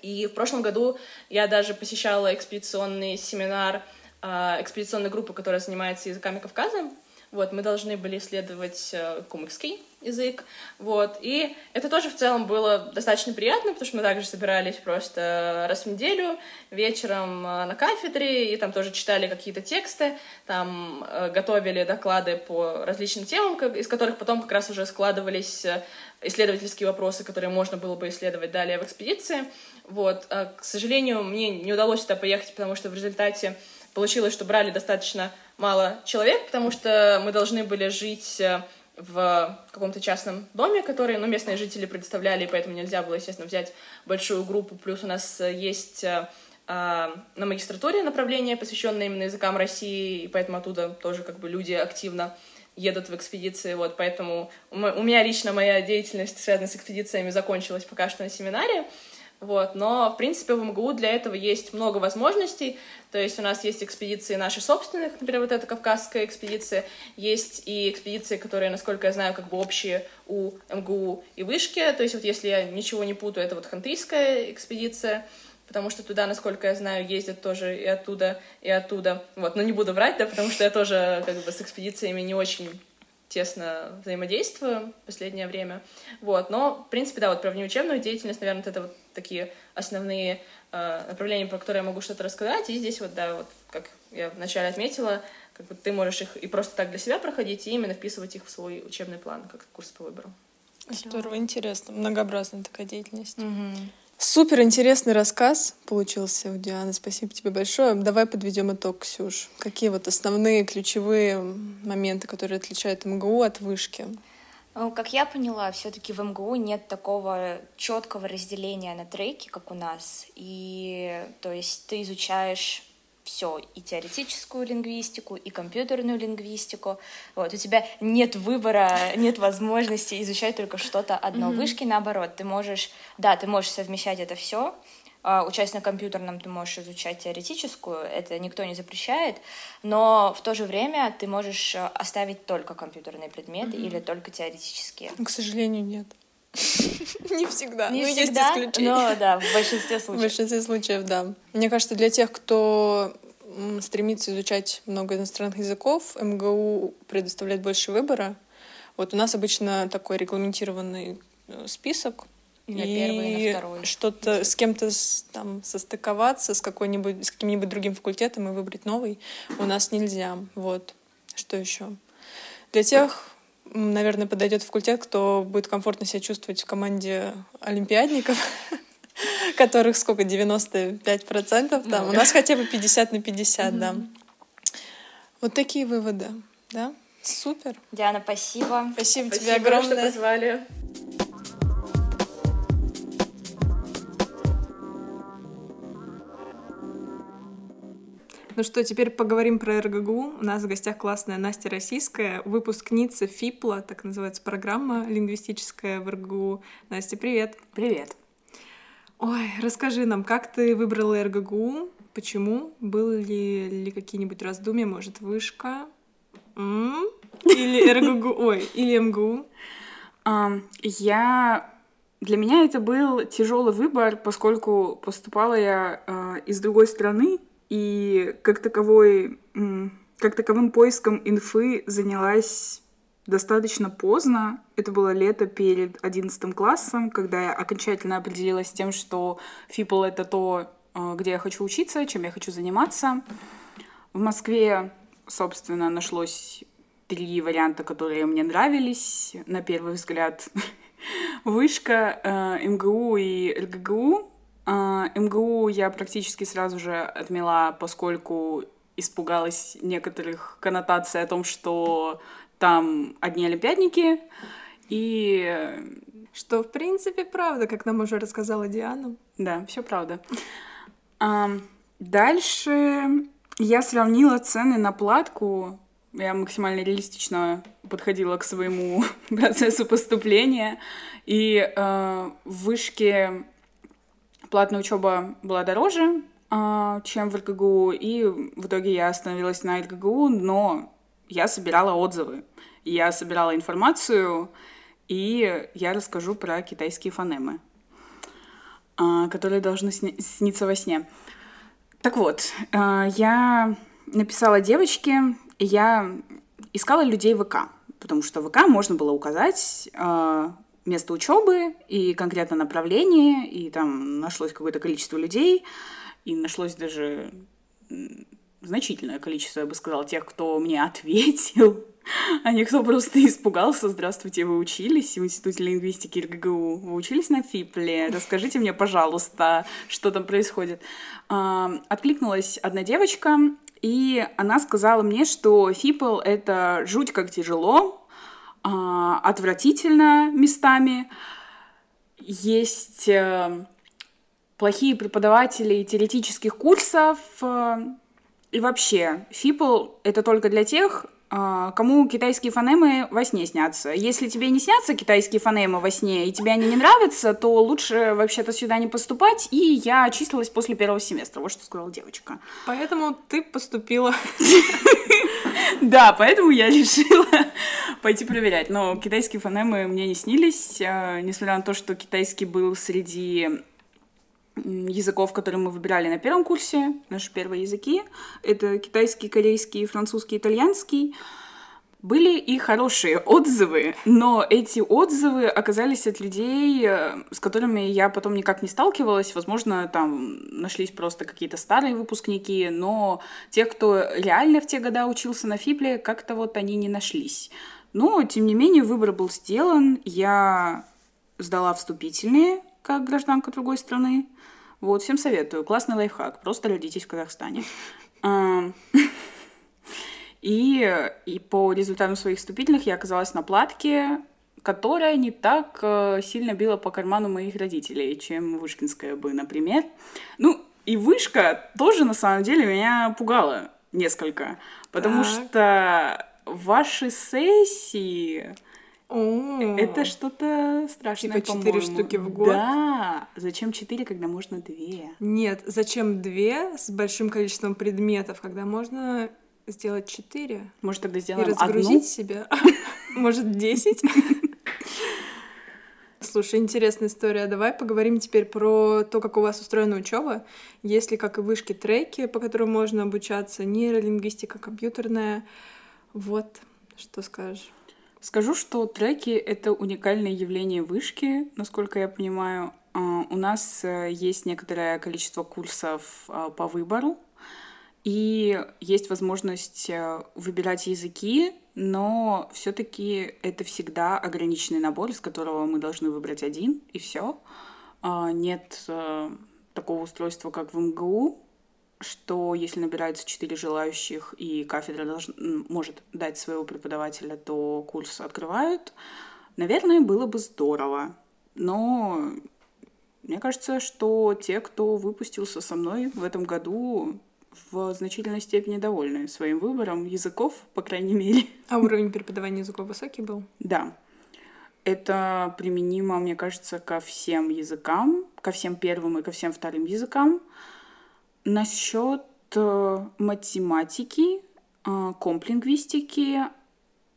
и в прошлом году я даже посещала экспедиционный семинар э, экспедиционной группы, которая занимается языками Кавказа. Вот, мы должны были исследовать э, кумыкский язык, вот, и это тоже в целом было достаточно приятно, потому что мы также собирались просто раз в неделю вечером э, на кафедре, и там тоже читали какие-то тексты, там э, готовили доклады по различным темам, из которых потом как раз уже складывались исследовательские вопросы, которые можно было бы исследовать далее в экспедиции, вот, к сожалению, мне не удалось туда поехать, потому что в результате получилось, что брали достаточно мало человек, потому что мы должны были жить э, в каком-то частном доме, который ну, местные жители предоставляли, и поэтому нельзя было, естественно, взять большую группу. Плюс у нас э, есть э, а, на магистратуре направление, посвященное именно языкам России, и поэтому оттуда тоже как бы люди активно едут в экспедиции, вот, поэтому у меня лично моя деятельность, связанная с экспедициями, закончилась пока что на семинаре, вот. Но, в принципе, в МГУ для этого есть много возможностей. То есть у нас есть экспедиции наши собственные, например, вот эта кавказская экспедиция. Есть и экспедиции, которые, насколько я знаю, как бы общие у МГУ и Вышки. То есть вот если я ничего не путаю, это вот хантыйская экспедиция потому что туда, насколько я знаю, ездят тоже и оттуда, и оттуда. Вот, но не буду врать, да, потому что я тоже как бы с экспедициями не очень тесно взаимодействую в последнее время. Вот. Но, в принципе, да, вот про внеучебную деятельность, наверное, вот это вот такие основные э, направления, про которые я могу что-то рассказать. И здесь вот, да, вот как я вначале отметила, как бы ты можешь их и просто так для себя проходить, и именно вписывать их в свой учебный план, как курс по выбору. Здорово, интересно, многообразная такая деятельность. Угу. Супер интересный рассказ получился у Дианы. Спасибо тебе большое. Давай подведем итог, Ксюш. Какие вот основные ключевые моменты, которые отличают МГУ от вышки? Ну, как я поняла, все-таки в МГУ нет такого четкого разделения на треки, как у нас. И то есть ты изучаешь все, и теоретическую лингвистику, и компьютерную лингвистику. Вот, у тебя нет выбора, нет возможности изучать только что-то одно. Mm-hmm. Вышки, наоборот, ты можешь, да, ты можешь совмещать это все, Uh, учась на компьютерном, ты можешь изучать теоретическую, это никто не запрещает, но в то же время ты можешь э, оставить только компьютерные предметы mm-hmm. или только теоретические. К сожалению, нет. Не всегда. Не ну, всегда, есть исключения. Но да, в большинстве случаев. В большинстве случаев, да. Мне кажется, для тех, кто стремится изучать много иностранных языков, МГУ предоставляет больше выбора. Вот у нас обычно такой регламентированный э, список, и, на первый, и на второй. Что-то с кем-то там состыковаться, с какой-нибудь, с каким-нибудь другим факультетом и выбрать новый у нас нельзя. Вот. Что еще? Для тех, наверное, подойдет факультет, кто будет комфортно себя чувствовать в команде олимпиадников, которых сколько, 95% там, у нас хотя бы 50 на 50, да. Вот такие выводы, да? Супер. Диана, спасибо. Спасибо, тебе огромное. что позвали. Ну что, теперь поговорим про РГГУ. У нас в гостях классная Настя Российская, выпускница ФИПЛа, так называется программа лингвистическая в РГГУ. Настя, привет. Привет. Ой, расскажи нам, как ты выбрала РГГУ, почему, были ли какие-нибудь раздумья, может, вышка, М? или РГГУ, ой, или МГУ? Я для меня это был тяжелый выбор, поскольку поступала я э, из другой страны, и как таковой, как таковым поиском инфы занялась достаточно поздно. Это было лето перед одиннадцатым классом, когда я окончательно определилась с тем, что ФИПЛ — это то, э, где я хочу учиться, чем я хочу заниматься. В Москве, собственно, нашлось три варианта, которые мне нравились. На первый взгляд, Вышка, э, МГУ и РГГУ. А, МГУ я практически сразу же отмела, поскольку испугалась некоторых коннотаций о том, что там одни олимпиадники, и... Что, в принципе, правда, как нам уже рассказала Диана. Да, все правда. А, дальше я сравнила цены на платку. Я максимально реалистично подходила к своему процессу поступления. И э, в вышке платная учеба была дороже, а, чем в РГГУ, и в итоге я остановилась на РГГУ, но я собирала отзывы, я собирала информацию, и я расскажу про китайские фонемы, а, которые должны сниться во сне. Так вот, а, я написала девочке, и я искала людей в ВК, потому что в ВК можно было указать место учебы и конкретно направление, и там нашлось какое-то количество людей, и нашлось даже значительное количество, я бы сказала, тех, кто мне ответил, а не кто просто испугался. Здравствуйте, вы учились в Институте лингвистики РГГУ? Вы учились на ФИПЛе? Расскажите мне, пожалуйста, что там происходит. А, откликнулась одна девочка, и она сказала мне, что ФИПЛ — это жуть как тяжело, а, отвратительно местами. Есть э, плохие преподаватели теоретических курсов. И вообще, ФИПЛ — это только для тех, э, кому китайские фонемы во сне снятся. Если тебе не снятся китайские фонемы во сне, и тебе они не нравятся, то лучше вообще-то сюда не поступать. И я числилась после первого семестра, вот что сказала девочка. Поэтому ты поступила. Да, поэтому я решила пойти проверять. Но китайские фонемы мне не снились, а, несмотря на то, что китайский был среди языков, которые мы выбирали на первом курсе, наши первые языки. Это китайский, корейский, французский, итальянский. Были и хорошие отзывы, но эти отзывы оказались от людей, э, с которыми я потом никак не сталкивалась. Возможно, там нашлись просто какие-то старые выпускники, но те, кто реально в те года учился на Фибле, как-то вот они не нашлись. Но, тем не менее, выбор был сделан. Я сдала вступительные, как гражданка другой страны. Вот, всем советую. Классный лайфхак. Просто родитесь в Казахстане. И, и по результатам своих вступительных я оказалась на платке, которая не так э, сильно била по карману моих родителей, чем Вышкинская бы, например. Ну, и Вышка тоже, на самом деле, меня пугала несколько, потому Так. что ваши сессии... О, Это что-то страшное, Типа четыре штуки в год? Да. Зачем четыре, когда можно две? Нет, зачем две с большим количеством предметов, когда можно сделать четыре Может, тогда и сделаем разгрузить одну? себя? Может, десять? Слушай, интересная история. Давай поговорим теперь про то, как у вас устроена учеба. Есть ли, как и вышки, треки, по которым можно обучаться, нейролингвистика, компьютерная. Вот, что скажешь? Скажу, что треки — это уникальное явление вышки, насколько я понимаю. А, У нас э, есть некоторое количество курсов а, по выбору, и есть возможность э, выбирать языки, но все-таки это всегда ограниченный набор, из которого мы должны выбрать один, и все. Нет э, такого устройства, как в МГУ, что если набирается четыре желающих и кафедра должна, м, может дать своего преподавателя, то курс открывают. Наверное, было бы здорово. Но мне кажется, что те, кто выпустился со мной в этом году, в значительной степени довольны своим выбором языков, по крайней мере. А уровень преподавания языков высокий был? Да. Это применимо, мне кажется, ко всем языкам, ко всем первым и ко всем вторым языкам. Насчет э, математики, э, комплингвистики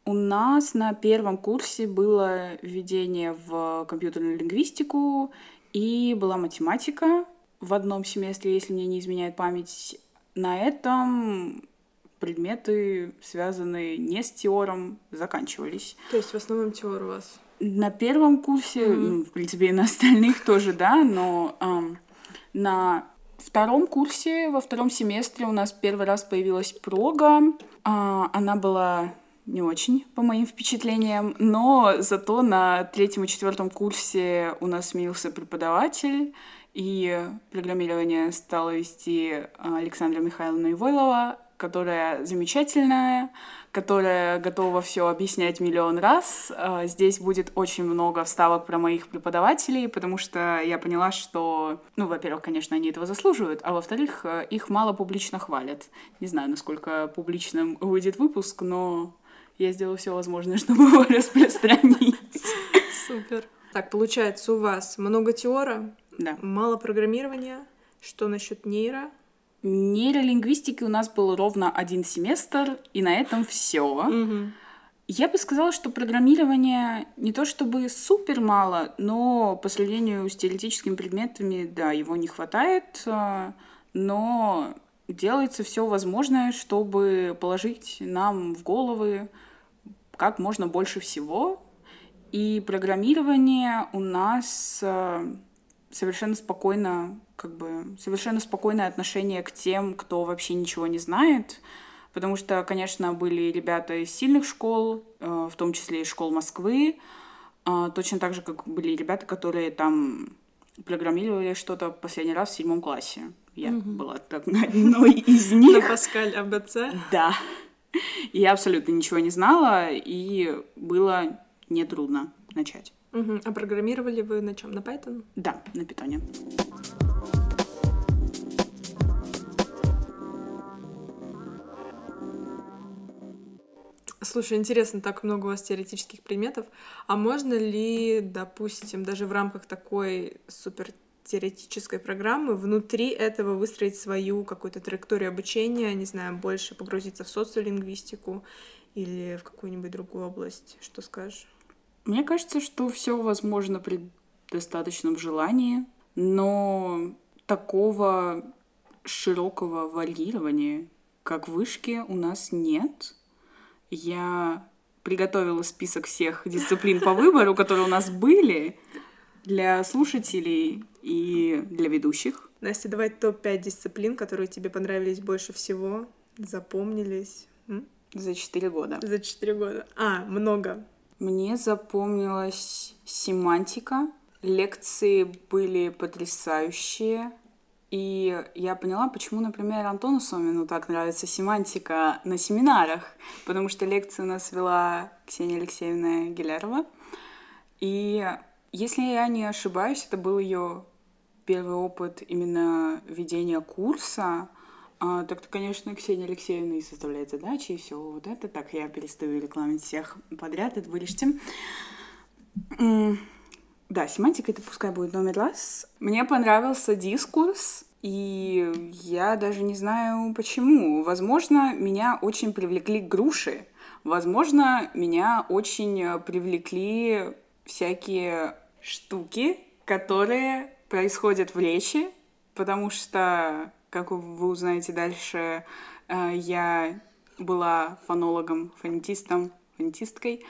у нас на первом курсе было введение в компьютерную лингвистику и была математика в одном семестре, если мне не изменяет память. На этом предметы, связанные не с теором, заканчивались. То есть в основном теор у вас? На первом курсе, ну, в принципе, и на остальных тоже, да, но ам, на втором курсе, во втором семестре у нас первый раз появилась прога. А, она была не очень, по моим впечатлениям, но зато на третьем и четвертом курсе у нас сменился преподаватель, и программирование стала вести Александра Михайловна Ивойлова, которая замечательная, которая готова все объяснять миллион раз. А, Здесь будет очень много вставок про моих преподавателей, потому что я поняла, что, ну, во-первых, конечно, они этого заслуживают, а во-вторых, э, их мало публично хвалят. Не знаю, насколько публичным выйдет выпуск, но я сделаю все возможное, чтобы его распространить. Супер. Так, получается, у вас много теора, Да. мало программирования. Что насчет нейро? Нейролингвистики у нас был ровно один семестр, и на этом все. Мгм. Я бы сказала, что программирование не то чтобы супер мало, но по сравнению с теоретическими предметами, да, его не хватает, а, но делается все возможное, чтобы положить нам в головы как можно больше всего. И программирование у нас а, совершенно спокойно, как бы, совершенно спокойное отношение к тем, кто вообще ничего не знает. Потому что, конечно, были ребята из сильных школ, э, в том числе из школ Москвы, а, точно так же, как были ребята, которые там программировали что-то последний раз в седьмом классе. Я была так одной из На них. Паскаль АБЦ. Да. Я абсолютно ничего не знала, и было нетрудно начать. Мгм. А программировали вы на чем? На Python? Да, на питоне. Слушай, интересно, так много у вас теоретических предметов. А можно ли, допустим, даже в рамках такой супер теоретической программы внутри этого выстроить свою какую-то траекторию обучения, не знаю, больше погрузиться в социолингвистику или в какую-нибудь другую область? Что скажешь? Мне кажется, что все возможно при достаточном желании, но такого широкого варьирования, как вышки, у нас нет. Я приготовила список всех дисциплин по выбору, которые у нас были для слушателей и для ведущих. Настя, давай топ-5 дисциплин, которые тебе понравились больше всего, запомнились М? За четыре года. за 4 года. А, много. Мне запомнилась семантика, лекции были потрясающие. И я поняла, почему, например, Антону Сомину так нравится семантика на семинарах, потому что лекцию у нас вела Ксения Алексеевна Гелярова. И если я не ошибаюсь, это был ее первый опыт именно ведения курса. А, так-то, конечно, Ксения Алексеевна и составляет задачи, и все вот это. Так, я перестаю рекламить всех подряд, это вырежьте. Да, семантика это пускай будет номер раз. Мне понравился дискурс, и я даже не знаю почему. Возможно, меня очень привлекли груши. Возможно, меня очень привлекли всякие штуки, которые происходят в речи, потому что, как вы узнаете дальше, э, я была фонологом, фонетистом, фонетисткой.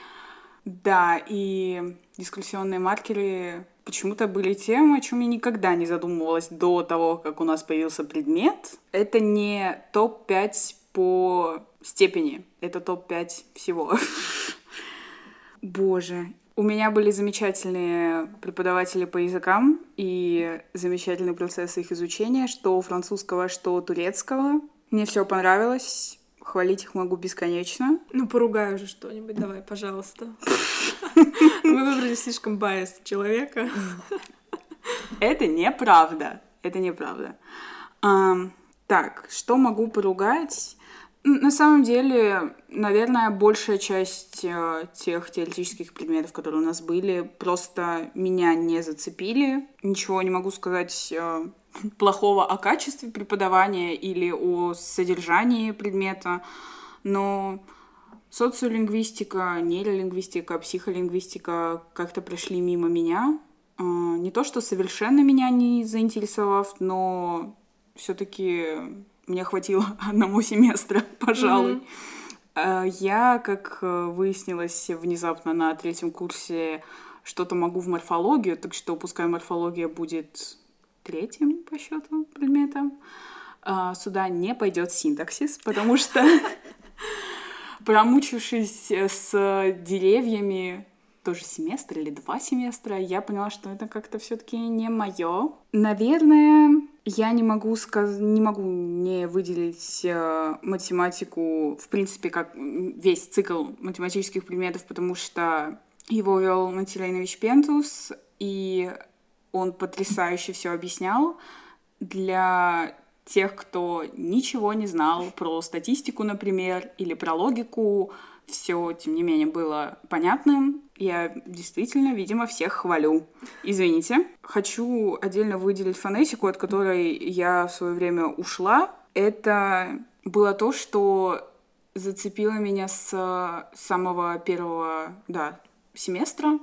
Да, и дискуссионные маркеры почему-то были тем, о чем я никогда не задумывалась до того, как у нас появился предмет. Это не топ-5 по степени, это топ-5 всего. Боже, у меня были замечательные преподаватели по языкам и замечательный процесс их изучения, что французского, что турецкого. Мне все понравилось. Хвалить их могу бесконечно. Ну, поругай уже что-нибудь, давай, пожалуйста. Мы выбрали слишком байс человека. Это неправда. Это неправда. Так, что могу поругать? На самом деле, наверное, большая часть э, тех теоретических предметов, которые у нас были, просто меня не зацепили. Ничего не могу сказать э, плохого о качестве преподавания или о содержании предмета, но социолингвистика, нейролингвистика, психолингвистика как-то прошли мимо меня. А, не то, что совершенно меня не заинтересовав, но все-таки мне хватило одного семестра, пожалуй. Mm-hmm. Я, как выяснилось внезапно на третьем курсе, что-то могу в морфологию, так что пускай морфология будет третьим по счету предметом. А, сюда не пойдет синтаксис, потому что промучившись с деревьями тоже семестр или два семестра, я поняла, что это как-то все-таки не мое. Наверное, я не могу сказ... не могу не выделить э, математику, в принципе, как весь цикл математических предметов, потому что его вел Мантилейнович Пентус, и он потрясающе все объяснял. Для тех, кто ничего не знал про статистику, например, или про логику, все, тем не менее, было понятным. Я действительно, видимо, всех хвалю. Извините. Хочу отдельно выделить фонетику, от которой я в свое время ушла. Это было то, что зацепило меня с самого первого, да, семестра.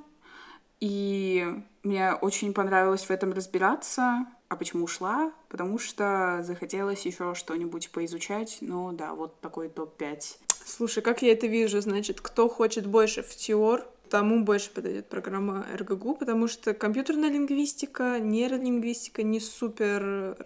И мне очень понравилось в этом разбираться. А почему ушла? Потому что захотелось еще что-нибудь поизучать. Ну да, вот такой топ-5. Слушай, как я это вижу, значит, кто хочет больше в теор, тому больше подойдет программа РГГУ, потому что компьютерная лингвистика, нейролингвистика не супер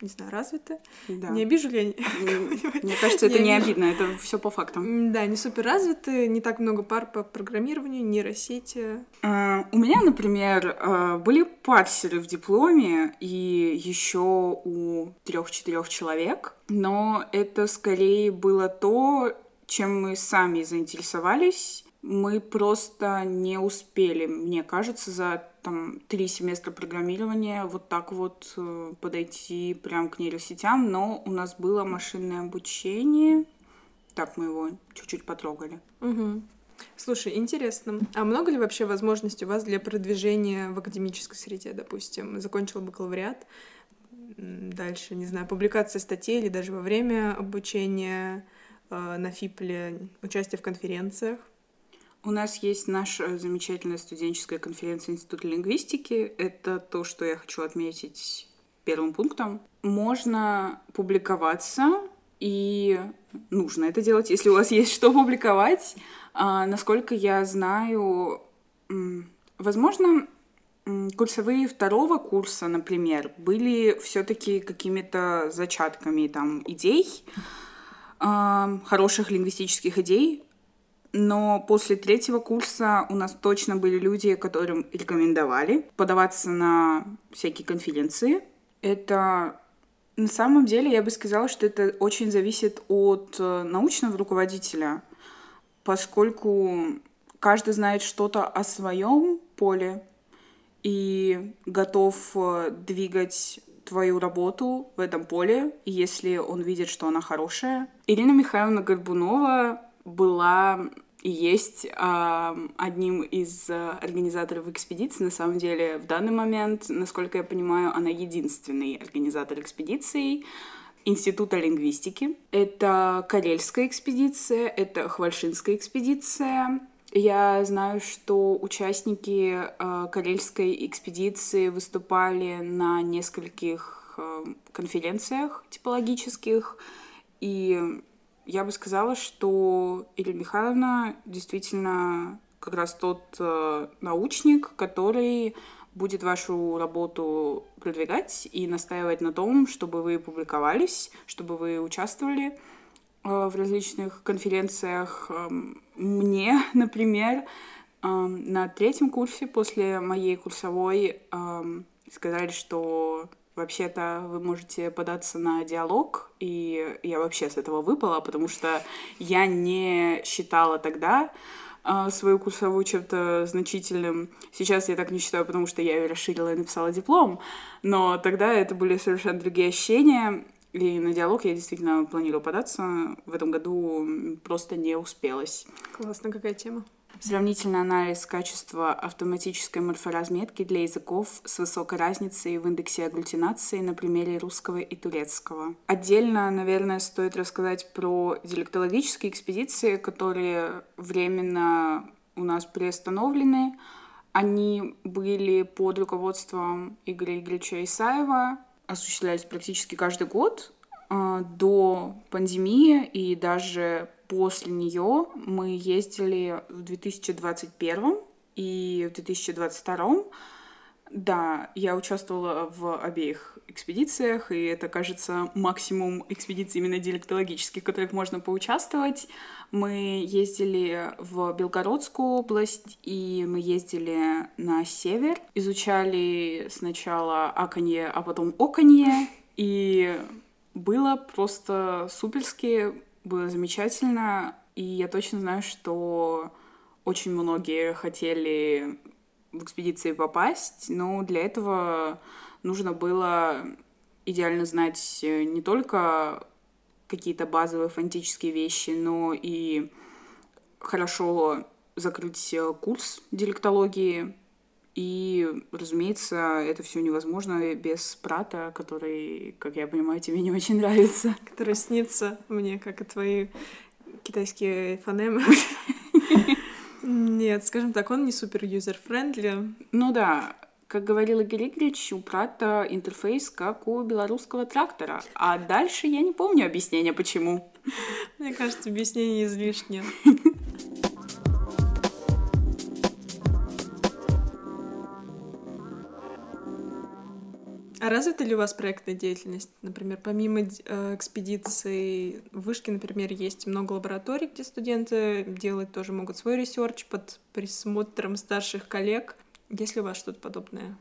не знаю, развита. Да. Не обижу ли я Мне кажется, это не обидно, это все по фактам. Да, не супер развиты, не так много пар по программированию, нейросети. А, у меня, например, а, были парсеры в дипломе и еще у трех-четырех человек, но это скорее было то, чем мы сами заинтересовались. Мы просто не успели, мне кажется, за там три семестра программирования вот так вот э, подойти прям к нейросетям, но у нас было машинное обучение. Так мы его чуть-чуть потрогали. Угу. Слушай, интересно. А много ли вообще возможностей у вас для продвижения в академической среде, допустим? Закончил бакалавриат, дальше, не знаю, публикация статей или даже во время обучения э, на ФИПле, участие в конференциях? У нас есть наша замечательная студенческая конференция Института лингвистики. Это то, что я хочу отметить первым пунктом. Можно публиковаться, и нужно это делать, если у вас есть что публиковать. А, насколько я знаю, возможно, курсовые второго курса, например, были все-таки какими-то зачатками там идей, хороших лингвистических идей, но после третьего курса у нас точно были люди, которым рекомендовали подаваться на всякие конференции. Это на самом деле я бы сказала, что это очень зависит от э, научного руководителя, поскольку каждый знает что-то о своем поле и готов э, двигать твою работу в этом поле, если он видит, что она хорошая. Ирина Михайловна Горбунова была и есть э, одним из э, организаторов экспедиции. На самом деле, в данный момент, насколько я понимаю, она единственный организатор экспедиции. Института лингвистики. Это Карельская экспедиция, это Хвальшинская экспедиция. Я знаю, что участники э, Карельской экспедиции выступали на нескольких э, конференциях типологических, и я бы сказала, что Ирина Михайловна действительно как раз тот э, научник, который будет вашу работу продвигать и настаивать на том, чтобы вы публиковались, чтобы вы участвовали э, в различных конференциях. Э, мне, например, э, на третьем курсе после моей курсовой э, сказали, что Вообще-то вы можете податься на диалог, и я вообще с этого выпала, потому что я не считала тогда э, свою курсовую чем-то значительным. Сейчас я так не считаю, потому что я ее расширила и написала диплом, но тогда это были совершенно другие ощущения, и на диалог я действительно планирую податься. В этом году просто не успелась. Классно, какая тема? Сравнительный анализ качества автоматической морфоразметки для языков с высокой разницей в индексе агглютинации на примере русского и турецкого. Отдельно, наверное, стоит рассказать про диалектологические экспедиции, которые временно у нас приостановлены. Они были под руководством Игоря Игоревича Исаева, осуществлялись практически каждый год а, до пандемии и даже после нее мы ездили в 2021 и в 2022. Да, я участвовала в обеих экспедициях, и это, кажется, максимум экспедиций именно диалектологических, в которых можно поучаствовать. Мы ездили в Белгородскую область, и мы ездили на север, изучали сначала аканье, а потом оканье, и было просто суперски было замечательно, и я точно знаю, что очень многие хотели в экспедиции попасть, но для этого нужно было идеально знать не только какие-то базовые фонетические вещи, но и хорошо закрыть курс диалектологии, и, разумеется, это все невозможно без Praat а, который, как я понимаю, тебе не очень нравится. Который снится мне, как и твои китайские фонемы. Нет, скажем так, он не супер user-friendly. Ну да, как говорил Игорь Игоревич, у Praat а интерфейс как у белорусского трактора. А дальше я не помню объяснения, почему. Мне кажется, объяснение излишнее. А развита ли у вас проектная деятельность? Например, помимо э, экспедиций в Вышке, например, есть много лабораторий, где студенты делать тоже могут свой research под присмотром старших коллег. Есть ли у вас что-то подобное?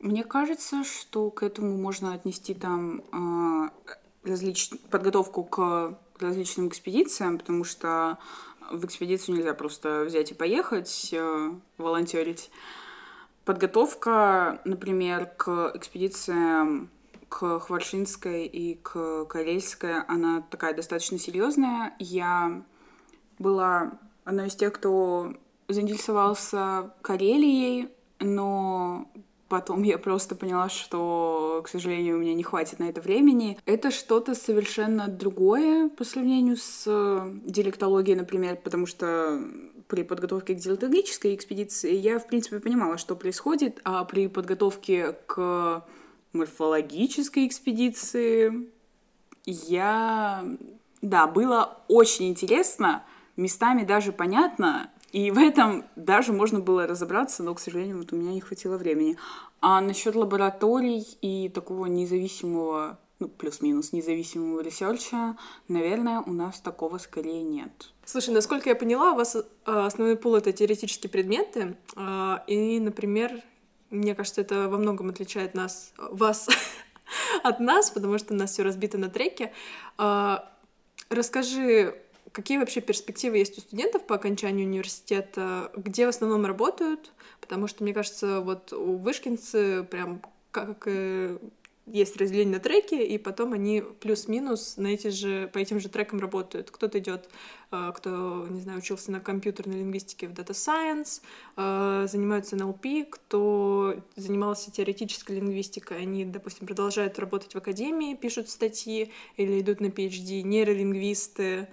Мне кажется, что к этому можно отнести там э, различ... подготовку к различным экспедициям, потому что в экспедицию нельзя просто взять и поехать, э, волонтерить. Подготовка, например, к экспедициям к Хваршинской и к Карельской, она такая достаточно серьезная. Я была одной из тех, кто заинтересовался Карелией, но Потом я просто поняла, что, к сожалению, у меня не хватит на это времени. Это что-то совершенно другое по сравнению с диалектологией, например, потому что при подготовке к диалектологической экспедиции я, в принципе, понимала, что происходит, а при подготовке к морфологической экспедиции я... Да, было очень интересно, местами даже понятно, и в этом даже можно было разобраться, но, к сожалению, вот у меня не хватило времени. А насчет лабораторий и такого независимого ну, плюс-минус независимого research а, наверное, у нас такого скорее нет. Слушай, насколько я поняла, у вас э, основной пул — это теоретические предметы, э, и, например, мне кажется, это во многом отличает нас, вас от нас, потому что у нас все разбито на треке. Э, расскажи, какие вообще перспективы есть у студентов по окончанию университета, где в основном работают, потому что, мне кажется, вот у вышкинцы прям как есть разделение на треки, и потом они плюс-минус на эти же, по этим же трекам работают. Кто-то идет, э, кто, не знаю, учился на компьютерной лингвистике в Data Science, э, занимаются NLP, кто занимался теоретической лингвистикой, они, допустим, продолжают работать в академии, пишут статьи или идут на PhD, нейролингвисты,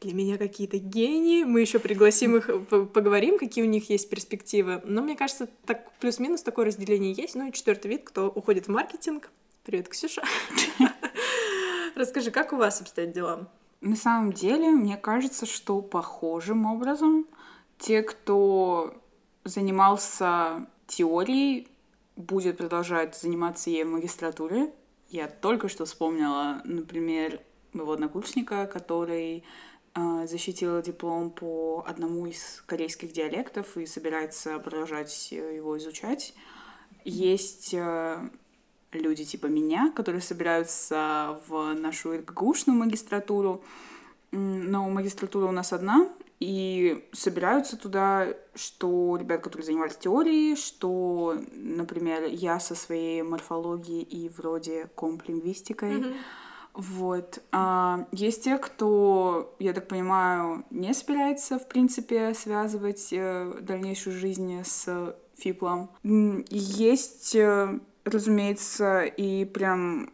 для меня какие-то гении. Мы еще пригласим их, поговорим, какие у них есть перспективы. Но мне кажется, так плюс-минус такое разделение есть. Ну и четвертый вид, кто уходит в маркетинг, Привет, Ксюша. Расскажи, как у вас обстоят дела? На самом деле, мне кажется, что похожим образом те, кто занимался теорией, будет продолжать заниматься ей в магистратуре. Я только что вспомнила, например, моего однокурсника, который э, защитил диплом по одному из корейских диалектов и собирается продолжать его изучать. Есть э, люди типа меня, которые собираются в нашу РГГУшную магистратуру. Но магистратура у нас одна, и собираются туда, что ребят, которые занимались теорией, что, например, я со своей морфологией и вроде комплингвистикой. Mm-hmm. Вот. А, есть те, кто, я так понимаю, не собирается, в принципе, связывать э, дальнейшую жизнь с фиплом. Есть э, разумеется, и прям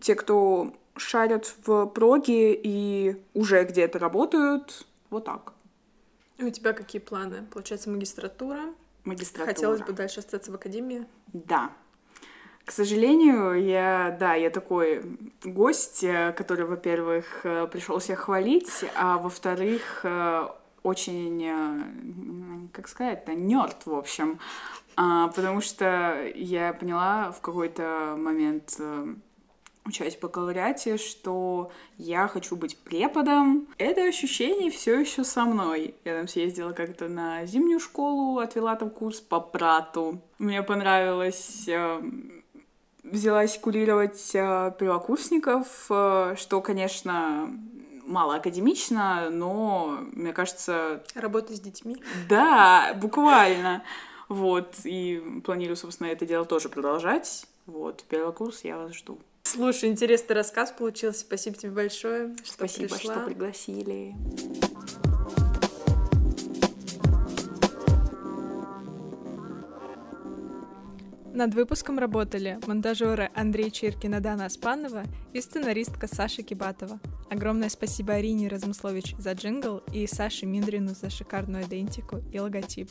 те, кто шарят в проге и уже где-то работают, вот так. И у тебя какие планы? Получается, магистратура? Магистратура. Хотелось бы дальше остаться в академии? Да. К сожалению, я, да, я такой гость, э, который, во-первых, э, пришел себя хвалить, а во-вторых, э, очень, как сказать-то, нерд, в общем. А, потому что я поняла в какой-то момент э, учась в бакалавриате, что я хочу быть преподом. Это ощущение все еще со мной. Я там съездила как-то на зимнюю школу, отвела там курс по прату. Мне понравилось э, взялась курировать э, первокурсников, э, что, конечно, мало академично, но, мне кажется... Работа с детьми. Да, буквально. Вот, и планирую, собственно, это дело тоже продолжать. Вот, первый курс я вас жду. Слушай, интересный рассказ получился. Спасибо тебе большое, что Спасибо, пришла. что пригласили. Над выпуском работали монтажеры Андрей Чиркин и Дана Аспанова и сценаристка Саша Кибатова. Огромное спасибо Арине Размыслович за джингл и Саше Миндрину за шикарную идентику и логотип.